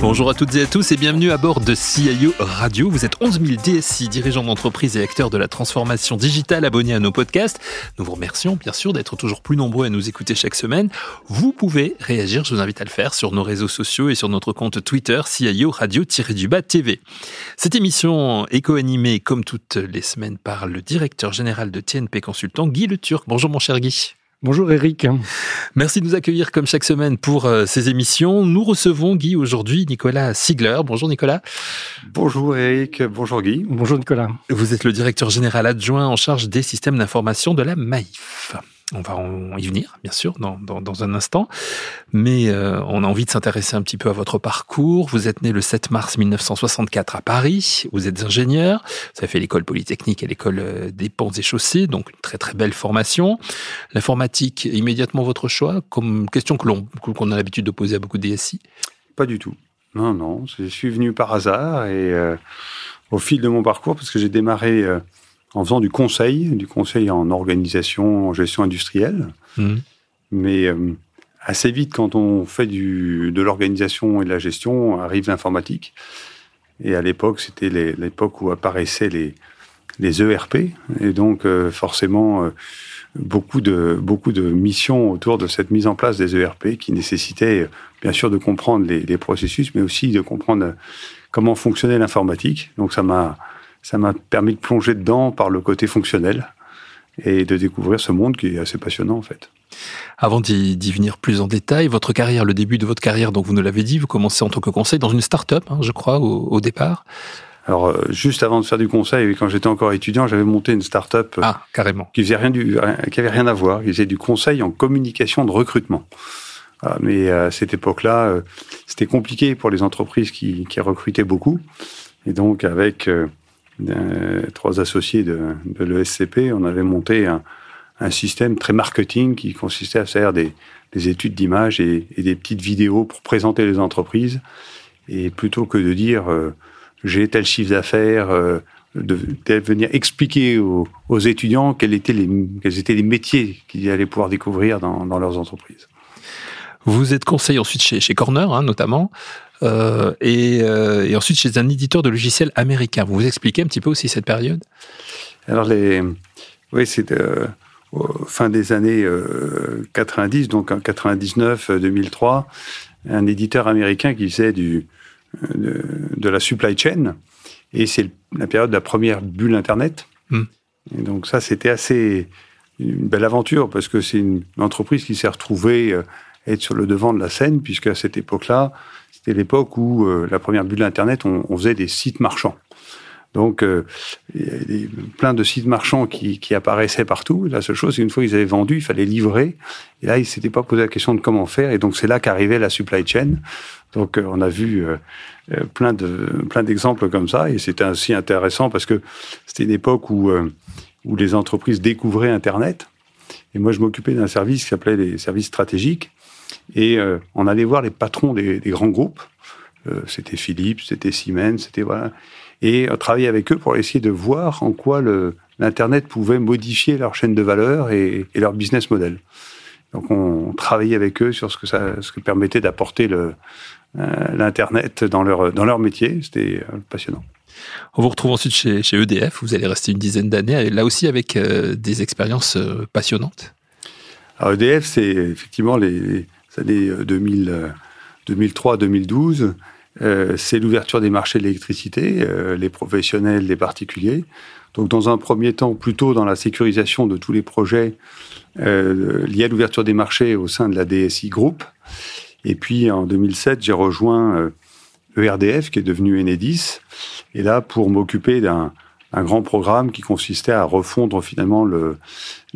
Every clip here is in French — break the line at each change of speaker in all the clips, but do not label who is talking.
Bonjour à toutes et à tous et bienvenue à bord de CIO Radio. Vous êtes 11 000 DSI, dirigeants d'entreprise et acteurs de la transformation digitale abonnés à nos podcasts. Nous vous remercions bien sûr d'être toujours plus nombreux à nous écouter chaque semaine. Vous pouvez réagir, je vous invite à le faire sur nos réseaux sociaux et sur notre compte Twitter CIO Radio-du-Bas TV. Cette émission est co-animée comme toutes les semaines par le directeur général de TNP Consultant, Guy Le Turc. Bonjour mon cher Guy.
Bonjour Eric.
Merci de nous accueillir comme chaque semaine pour euh, ces émissions. Nous recevons Guy aujourd'hui Nicolas Sigler. Bonjour Nicolas.
Bonjour Eric, bonjour Guy.
Bonjour Nicolas.
Vous êtes le directeur général adjoint en charge des systèmes d'information de la MAIF. On va y venir, bien sûr, dans, dans, un instant. Mais euh, on a envie de s'intéresser un petit peu à votre parcours. Vous êtes né le 7 mars 1964 à Paris. Vous êtes ingénieur. Vous avez fait l'école polytechnique et l'école euh, des ponts et chaussées, donc une très très belle formation. L'informatique, immédiatement votre choix, comme question que l'on qu'on a l'habitude de poser à beaucoup de DSI
Pas du tout. Non, non. Je suis venu par hasard et euh, au fil de mon parcours, parce que j'ai démarré en faisant du conseil, du conseil en organisation, en gestion industrielle. Mmh. Mais euh, assez vite, quand on fait du, de l'organisation et de la gestion, arrive l'informatique. Et à l'époque, c'était l'époque où apparaissaient les, les ERP. Et donc, euh, forcément, euh, beaucoup, de, beaucoup de missions autour de cette mise en place des ERP qui nécessitaient, bien sûr, de comprendre les, les processus, mais aussi de comprendre comment fonctionnait l'informatique. Donc, ça m'a ça m'a permis de plonger dedans par le côté fonctionnel et de découvrir ce monde qui est assez passionnant en fait.
Avant d'y venir plus en détail, votre carrière, le début de votre carrière, donc vous nous l'avez dit, vous commencez en tant que conseil dans une start-up, hein, je crois, au, départ.
Alors, euh, juste avant de faire du conseil, quand j'étais encore étudiant, j'avais monté une start-up
euh, ah, carrément.
qui faisait rien du, qui avait rien à voir, qui faisait du conseil en communication de recrutement. Ah, mais à cette époque-là, euh, c'était compliqué pour les entreprises qui, qui, recrutaient beaucoup. Et donc, avec trois associés de, l'ESCP, on avait monté un, système très marketing qui consistait à faire des, des études d'image et, des petites vidéos pour présenter les entreprises. Et plutôt que de dire euh, j'ai tel chiffre d'affaires, euh, de, venir expliquer aux, étudiants quels étaient les, métiers qu'ils allaient pouvoir découvrir dans, leurs entreprises.
Vous êtes conseiller ensuite chez, chez Corner, hein, notamment. Euh, et, euh, et, ensuite chez un éditeur de logiciels américain. Vous vous expliquez un petit peu aussi cette période?
Alors, les, oui, c'est euh, fin des années 90, donc en 99, 2003, un éditeur américain qui faisait du, de, de la supply chain. Et c'est la période de la première bulle Internet. Hmm. Et donc ça, c'était assez une belle aventure parce que c'est une entreprise qui s'est retrouvée être sur le devant de la scène, puisque à cette époque-là, c'était l'époque où euh, la première bulle d'Internet, on, on, faisait des sites marchands. Donc, euh, il y avait plein de sites marchands qui, apparaissaient partout. La seule chose, c'est une fois qu'ils avaient vendu, il fallait livrer. Et là, ils s'étaient pas posé la question de comment faire. Et donc, c'est là qu'arrivait la supply chain. Donc, euh, on a vu plein de plein d'exemples comme ça. Et c'était aussi intéressant parce que c'était une époque où où les entreprises découvraient Internet. Et moi, je m'occupais d'un service qui s'appelait les services stratégiques. Et euh, on allait voir les patrons des, des grands groupes. Euh, c'était Philips, c'était Siemens, c'était voilà. Et on travaillait avec eux pour essayer de voir en quoi l'Internet pouvait modifier leur chaîne de valeur et, et leur business model. Donc on, travaillait avec eux sur ce que ça, ce que permettait d'apporter le euh, l'internet dans leur dans leur métier. C'était passionnant.
On vous retrouve ensuite chez, chez, EDF. Vous allez rester une dizaine d'années, là aussi avec des expériences passionnantes.
Alors EDF, c'est effectivement les, années 2003-2012, euh, euh, c'est l'ouverture des marchés de l'électricité, euh, les professionnels, les particuliers. Donc, dans un premier temps, plutôt dans la sécurisation de tous les projets liés à l'ouverture des marchés au sein de la DSI Group. Et puis, en 2007, j'ai rejoint ERDF, e qui est devenu Enedis. Et là, pour m'occuper d'un grand programme qui consistait à refondre finalement le,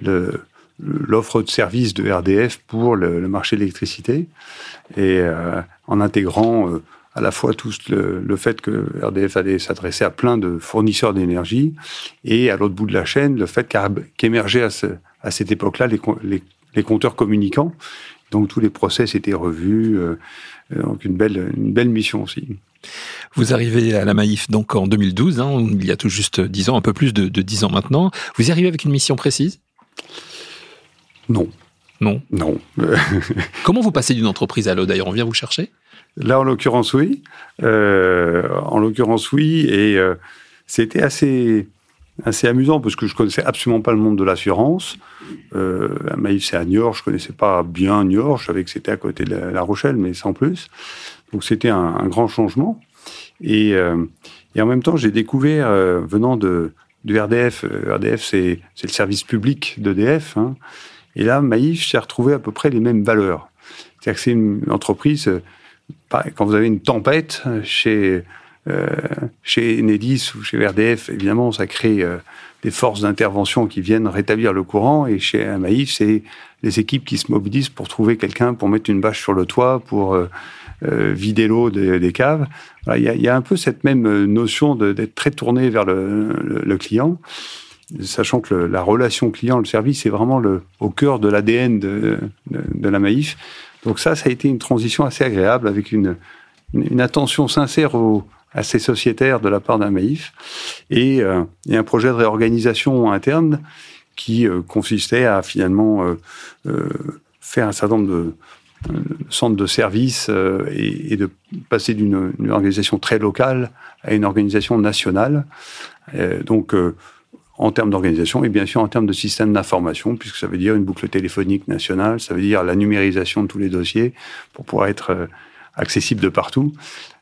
le, l'offre de service de RDF pour le, marché de l'électricité et euh, en intégrant euh, à la fois tout le, fait que RDF allait s'adresser à plein de fournisseurs d'énergie et à l'autre bout de la chaîne le fait qu'émergeaient à, ce, à, cette époque-là les, les, compteurs communicants. Donc tous les process étaient revus. donc une belle, une belle mission aussi.
Vous arrivez à la Maïf donc en 2012, hein, il y a tout juste 10 ans, un peu plus de, de 10 ans maintenant. Vous y arrivez avec une mission précise?
Non.
Non
Non.
Comment vous passez d'une entreprise à l'autre D'ailleurs, on vient vous chercher?
Là, en l'occurrence, oui. Euh, en l'occurrence, oui. Et euh, c'était assez, assez amusant parce que je connaissais absolument pas le monde de l'assurance. Euh, Maïf, c'est à Niort. Je connaissais pas bien Niort. Je savais que c'était à côté de La Rochelle, mais sans plus. Donc, c'était un, un, grand changement. Et, euh, et en même temps, j'ai découvert, venant de, de RDF, RDF, c'est le service public d'EDF. Hein, et là, Maïf, j'ai retrouvé à peu près les mêmes valeurs. C'est-à-dire que c'est une entreprise quand vous avez une tempête chez euh, chez Enedis ou chez RDF, évidemment, ça crée euh, des forces d'intervention qui viennent rétablir le courant. Et chez Maïf, c'est les équipes qui se mobilisent pour trouver quelqu'un pour mettre une bâche sur le toit, pour euh, vider l'eau des, caves. Il y, a, un peu cette même notion d'être très tourné vers le, client, sachant que la relation client, le service, est vraiment le, au cœur de l'ADN de, de, la Maïf. Donc ça, ça a été une transition assez agréable avec une, une, attention sincère au, à ces sociétaires de la part d'un Maïf et, euh, un projet de réorganisation interne qui euh, consistait à finalement euh, euh, faire un certain nombre de centres de services et, et, de passer d'une organisation très locale à une organisation nationale. donc en termes d'organisation et bien sûr en termes de système d'information, puisque ça veut dire une boucle téléphonique nationale, ça veut dire la numérisation de tous les dossiers pour pouvoir être euh, accessible de partout.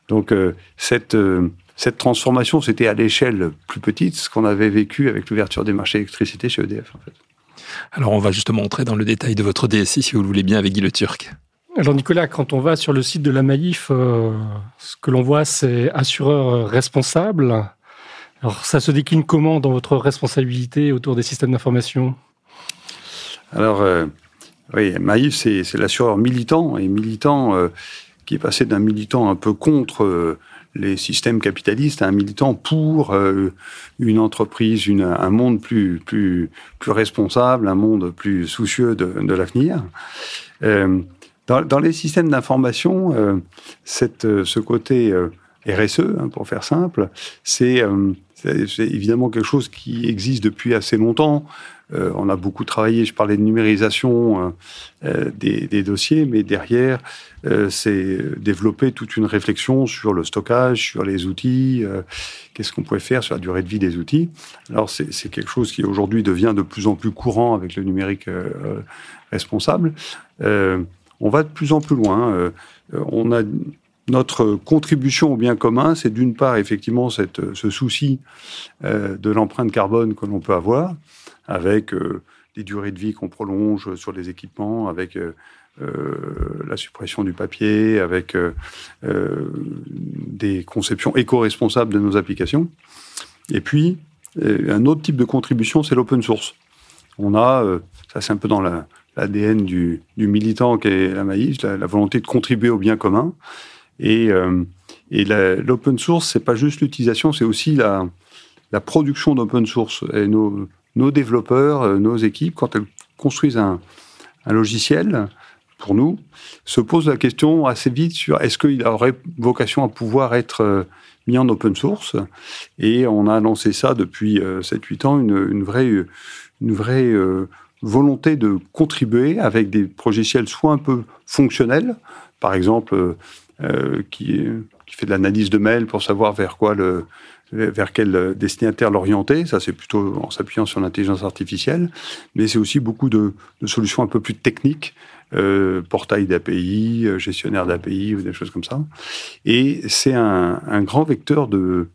Donc euh, cette, euh, cette transformation, c'était à l'échelle plus petite, ce qu'on avait vécu avec l'ouverture des marchés d'électricité chez EDF. En fait.
Alors on va justement entrer dans le détail de votre DSI, si vous le voulez bien, avec Guy Le Turc.
Alors Nicolas, quand on va sur le site de la Maïf, ce que l'on voit, c'est assureur responsable. Alors, ça se décline comment dans votre responsabilité autour des systèmes d'information?
Alors, euh, oui, Maïf, c'est l'assureur militant, et militant euh, qui est passé d'un militant un peu contre euh, les systèmes capitalistes à un militant pour une entreprise, un monde plus, plus, responsable, un monde plus soucieux de, de l'avenir. Dans, dans, les systèmes d'information, ce côté RSE, hein, pour faire simple, c'est c'est évidemment quelque chose qui existe depuis assez longtemps. Euh, on a beaucoup travaillé, je parlais de numérisation euh, euh des, dossiers, mais derrière, c'est développer toute une réflexion sur le stockage, sur les outils, qu'est-ce qu'on pouvait faire sur la durée de vie des outils. Alors c'est quelque chose qui aujourd'hui devient de plus en plus courant avec le numérique responsable. on va de plus en plus loin. on a notre contribution au bien commun, c'est d'une part effectivement cette, ce souci euh, de l'empreinte carbone que l'on peut avoir, avec euh, des durées de vie qu'on prolonge sur les équipements, avec euh, la suppression du papier, avec des conceptions éco-responsables de nos applications. Et puis, un autre type de contribution, c'est l'open source. On a, ça c'est un peu dans l'ADN du, militant qui est la Maïs, la volonté de contribuer au bien commun. Et, euh, et l'open source, c'est pas juste l'utilisation, c'est aussi la, la production d'open source. Et nos, nos développeurs, euh, nos équipes, quand elles construisent un, un logiciel, pour nous, se posent la question assez vite sur est-ce qu'il aurait vocation à pouvoir être euh, mis en open source. Et on a lancé ça depuis 7-8 ans, une, une, vraie, une vraie volonté de contribuer avec des logiciels soit un peu fonctionnels, par exemple qui, qui, fait de l'analyse de mails pour savoir vers quoi le vers quel destinataire l'orienter. Ça, c'est plutôt en s'appuyant sur l'intelligence artificielle. Mais c'est aussi beaucoup de, de, solutions un peu plus techniques, euh, portail d'API, euh, gestionnaire d'API ou des choses comme ça. Et c'est un, un, grand vecteur de,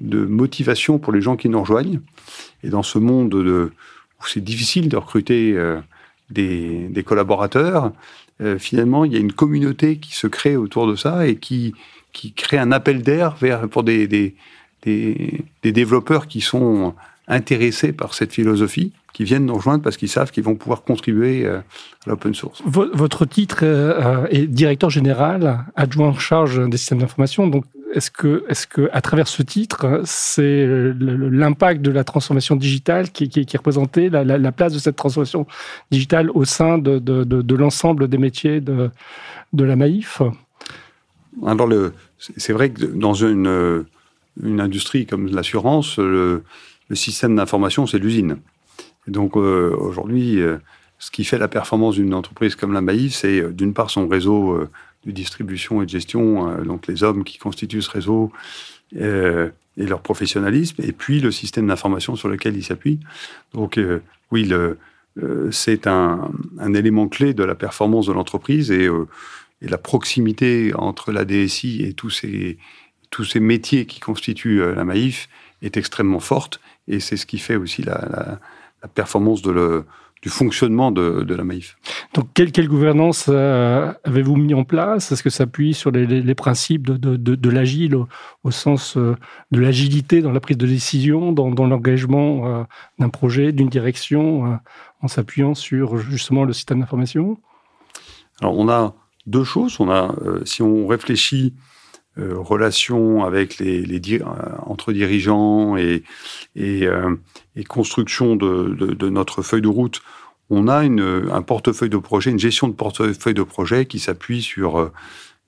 de motivation pour les gens qui nous rejoignent. Et dans ce monde de, où c'est difficile de recruter euh, des, des, collaborateurs, euh, finalement, il y a une communauté qui se crée autour de ça et qui, qui crée un appel d'air vers pour des, des, des, développeurs qui sont intéressés par cette philosophie, qui viennent nous rejoindre parce qu'ils savent qu'ils vont pouvoir contribuer euh, à l'open source.
Votre titre euh, est directeur général, adjoint en charge des systèmes d'information. Donc, est-ce que, est-ce que, à travers ce titre, c'est l'impact de la transformation digitale qui, qui, est représenté, la, place de cette transformation digitale au sein de, l'ensemble des métiers de, la Maïf
Alors, c'est vrai que dans une, industrie comme l'assurance, le, système d'information, c'est l'usine. Donc, euh, aujourd'hui, euh, ce qui fait la performance d'une entreprise comme la Maïf, c'est euh, d'une part son réseau de distribution et de gestion, euh, donc les hommes qui constituent ce réseau euh, et leur professionnalisme, et puis le système d'information sur lequel ils s'appuient. Donc euh, oui, c'est un, élément clé de la performance de l'entreprise et, et, la proximité entre la DSI et tous ces, tous ces métiers qui constituent la Maïf est extrêmement forte et c'est ce qui fait aussi la, la performance de le, du fonctionnement de, de, la Maïf.
Donc, quelle, quelle gouvernance euh, avez-vous mis en place? Est-ce que ça appuie sur les, les, principes de, de, de l'agile au, au, sens euh, de l'agilité dans la prise de décision, dans, dans l'engagement euh, d'un projet, d'une direction, en s'appuyant sur justement le système d'information?
Alors, on a deux choses. On a, si on réfléchit euh, relation avec les, les euh, entre dirigeants et, et, euh, et construction de, de, de, notre feuille de route, on a une, un portefeuille de projet, une gestion de portefeuille de projet qui s'appuie sur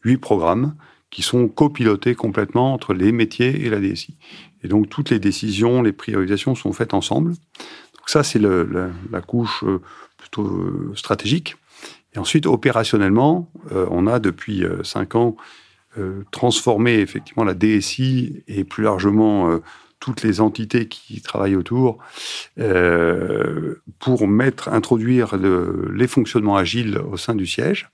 huit programmes qui sont copilotés complètement entre les métiers et la DSI. Et donc toutes les décisions, les priorisations sont faites ensemble. Donc ça, c'est la, la, couche plutôt stratégique. Et ensuite, opérationnellement, on a depuis cinq ans euh, transformer effectivement la DSI et plus largement euh, toutes les entités qui travaillent autour euh, pour mettre, introduire les fonctionnements agiles au sein du siège.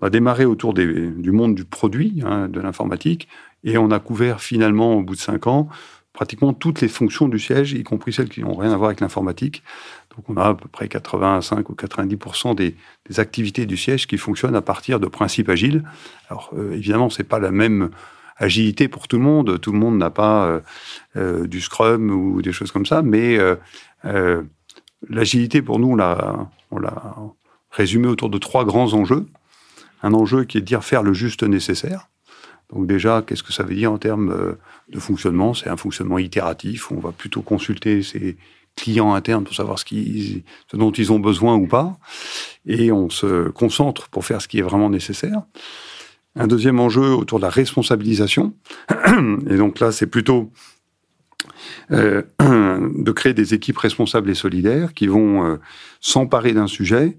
On a démarré autour du monde du produit, hein, de l'informatique, et on a couvert finalement, au bout de cinq ans, pratiquement toutes les fonctions du siège, y compris celles qui n'ont rien à voir avec l'informatique. Donc on a à peu près 85 ou 90% des, activités du siège qui fonctionnent à partir de principes agiles. Alors euh, évidemment, c'est pas la même agilité pour tout le monde. Tout le monde n'a pas euh, euh du Scrum ou des choses comme ça, mais euh, l'agilité pour nous, on l'a, résumé autour de trois grands enjeux. Un enjeu qui est de dire faire le juste nécessaire. Donc déjà, qu'est-ce que ça veut dire en termes de fonctionnement? C'est un fonctionnement itératif. On va plutôt consulter ses clients internes pour savoir ce, ce dont ils ont besoin ou pas, et on se concentre pour faire ce qui est vraiment nécessaire. Un deuxième enjeu autour de la responsabilisation, et donc là c'est plutôt euh, de créer des équipes responsables et solidaires qui vont euh, s'emparer d'un sujet.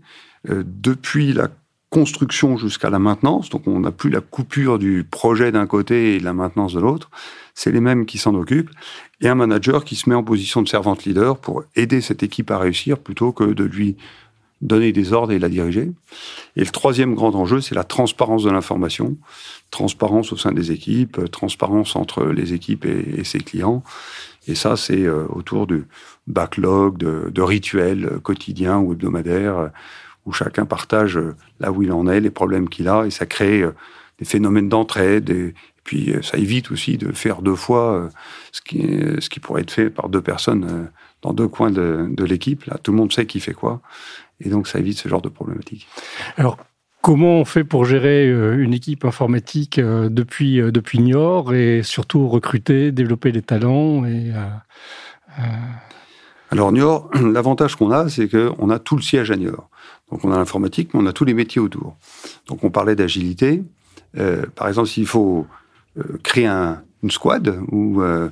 Euh, depuis la construction jusqu'à la maintenance. Donc on n'a plus la coupure du projet d'un côté et de la maintenance de l'autre. C'est les mêmes qui s'en occupent. Et un manager qui se met en position de servante leader pour aider cette équipe à réussir plutôt que de lui donner des ordres et la diriger. Et le troisième grand enjeu, c'est la transparence de l'information. Transparence au sein des équipes, transparence entre les équipes et, ses clients. Et ça, c'est euh, autour du backlog, de, de rituels quotidiens ou hebdomadaires où chacun partage euh, là où il en est, les problèmes qu'il a, et ça crée euh, des phénomènes d'entraide, et, puis euh, ça évite aussi de faire deux fois ce qui, pourrait être fait par deux personnes dans deux coins de, l'équipe. Là, tout le monde sait qui fait quoi, et donc ça évite ce genre de problématique.
Alors, Comment on fait pour gérer une équipe informatique depuis, depuis Niort et surtout recruter, développer les talents et,
Alors Niort, l'avantage qu'on a, c'est qu'on a tout le siège à Niort. Donc on a l'informatique, mais on a tous les métiers autour. Donc on parlait d'agilité. Euh, par exemple, s'il faut euh, créer un, une squad ou euh,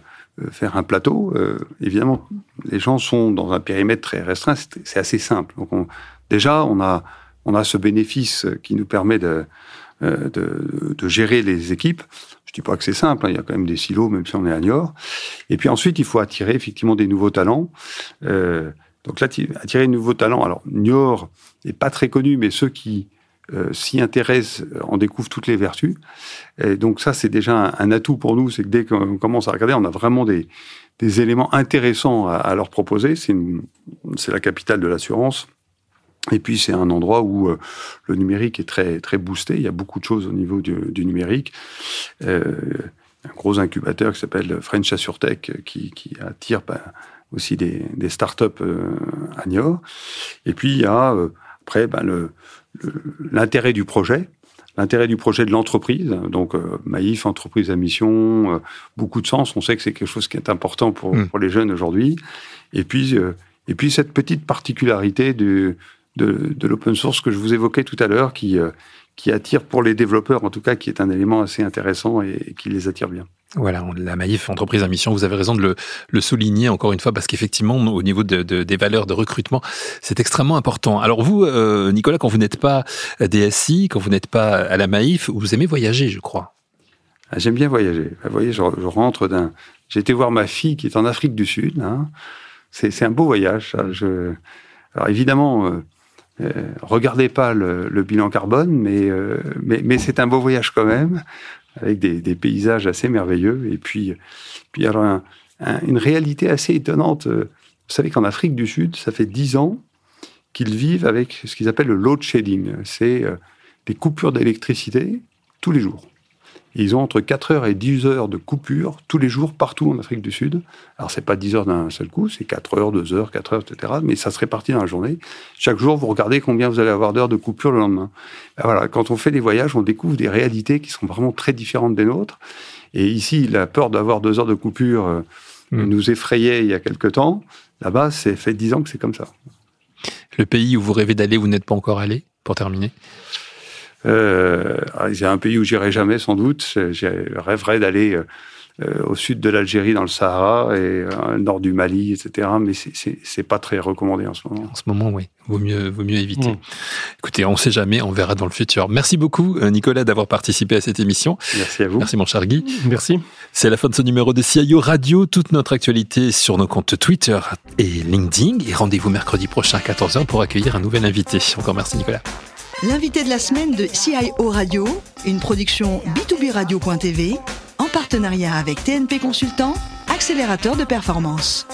faire un plateau, évidemment, les gens sont dans un périmètre très restreint. C'est assez simple. Donc on, déjà, on a, on a ce bénéfice qui nous permet de, de, de, gérer les équipes. Dis pas que c'est simple, hein, il y a quand même des silos, même si on est à Niort. Et puis ensuite, il faut attirer effectivement des nouveaux talents. Euh, donc là, attirer de nouveaux talents. Alors, Niort n'est pas très connu, mais ceux qui euh, s'y intéressent euh, en découvrent toutes les vertus. Et donc ça, c'est déjà un, atout pour nous, c'est que dès qu'on commence à regarder, on a vraiment des, des éléments intéressants à, à leur proposer. C'est la capitale de l'assurance. Et puis c'est un endroit où euh, le numérique est très très boosté. Il y a beaucoup de choses au niveau du, du numérique. Euh, un gros incubateur qui s'appelle French AssureTech qui, qui attire ben, aussi des, des startups euh, à Niort. Et puis il y a euh, après ben, l'intérêt du projet. l'intérêt du projet de l'entreprise. Donc, euh, Maïf, entreprise à mission, euh, beaucoup de sens. On sait que c'est quelque chose qui est important pour, mm. pour les jeunes aujourd'hui. Et puis, euh, et puis cette petite particularité du, de, de l'open source que je vous évoquais tout à l'heure, qui, qui attire pour les développeurs, en tout cas, qui est un élément assez intéressant et, qui les attire bien.
Voilà, la Maïf, entreprise à mission, vous avez raison de le, le souligner encore une fois, parce qu'effectivement, au niveau de, de, des valeurs de recrutement, c'est extrêmement important. Alors vous, euh, Nicolas, quand vous n'êtes pas DSI, quand vous n'êtes pas à la Maïf, vous aimez voyager, je crois.
Ah, j'aime bien voyager. Vous voyez, je, je rentre d'un... J'ai été voir ma fille qui est en Afrique du Sud. Hein. C'est un beau voyage. Ça. Je... Alors évidemment... Euh, euh, regardez pas le, le, bilan carbone, mais, euh, mais, mais c'est un beau voyage quand même, avec des, des, paysages assez merveilleux. Et puis, puis alors un, une réalité assez étonnante. Vous savez qu'en Afrique du Sud, ça fait dix ans qu'ils vivent avec ce qu'ils appellent le load shedding. C'est euh, des coupures d'électricité tous les jours ils ont entre 4 heures et 10 heures de coupure tous les jours partout en Afrique du Sud. Alors, c'est pas 10 heures d'un seul coup, c'est 4 heures, 2 heures, 4 heures, etc. Mais ça se répartit dans la journée. Chaque jour, vous regardez combien vous allez avoir d'heures de coupure le lendemain. Ben voilà, quand on fait des voyages, on découvre des réalités qui sont vraiment très différentes des nôtres. Et ici, la peur d'avoir 2 heures de coupure euh, mmh. nous effrayait il y a quelque temps. Là-bas, c'est fait 10 ans que c'est comme ça.
Le pays où vous rêvez d'aller, vous n'êtes pas encore allé, pour terminer?
Euh, c'est un pays où j'irai jamais sans doute. Je rêverais d'aller euh, euh, au sud de l'Algérie, dans le Sahara, et euh, au nord du Mali, etc. Mais c'est pas très recommandé en ce moment.
En ce moment, oui. Vaut mieux, vaut mieux éviter. Mm. Écoutez, on ne sait jamais, on verra dans le futur. Merci beaucoup, Nicolas, d'avoir participé à cette émission.
Merci à vous.
Merci, mon cher Guy.
Merci.
C'est la fin de ce numéro de CIO Radio. Toute notre actualité sur nos comptes Twitter et LinkedIn. Et rendez-vous mercredi prochain à 14h pour accueillir un nouvel invité. Encore merci, Nicolas.
L'invité de la semaine de CIO Radio, une production B2B Radio.tv, en partenariat avec TNP Consultant, accélérateur de performance.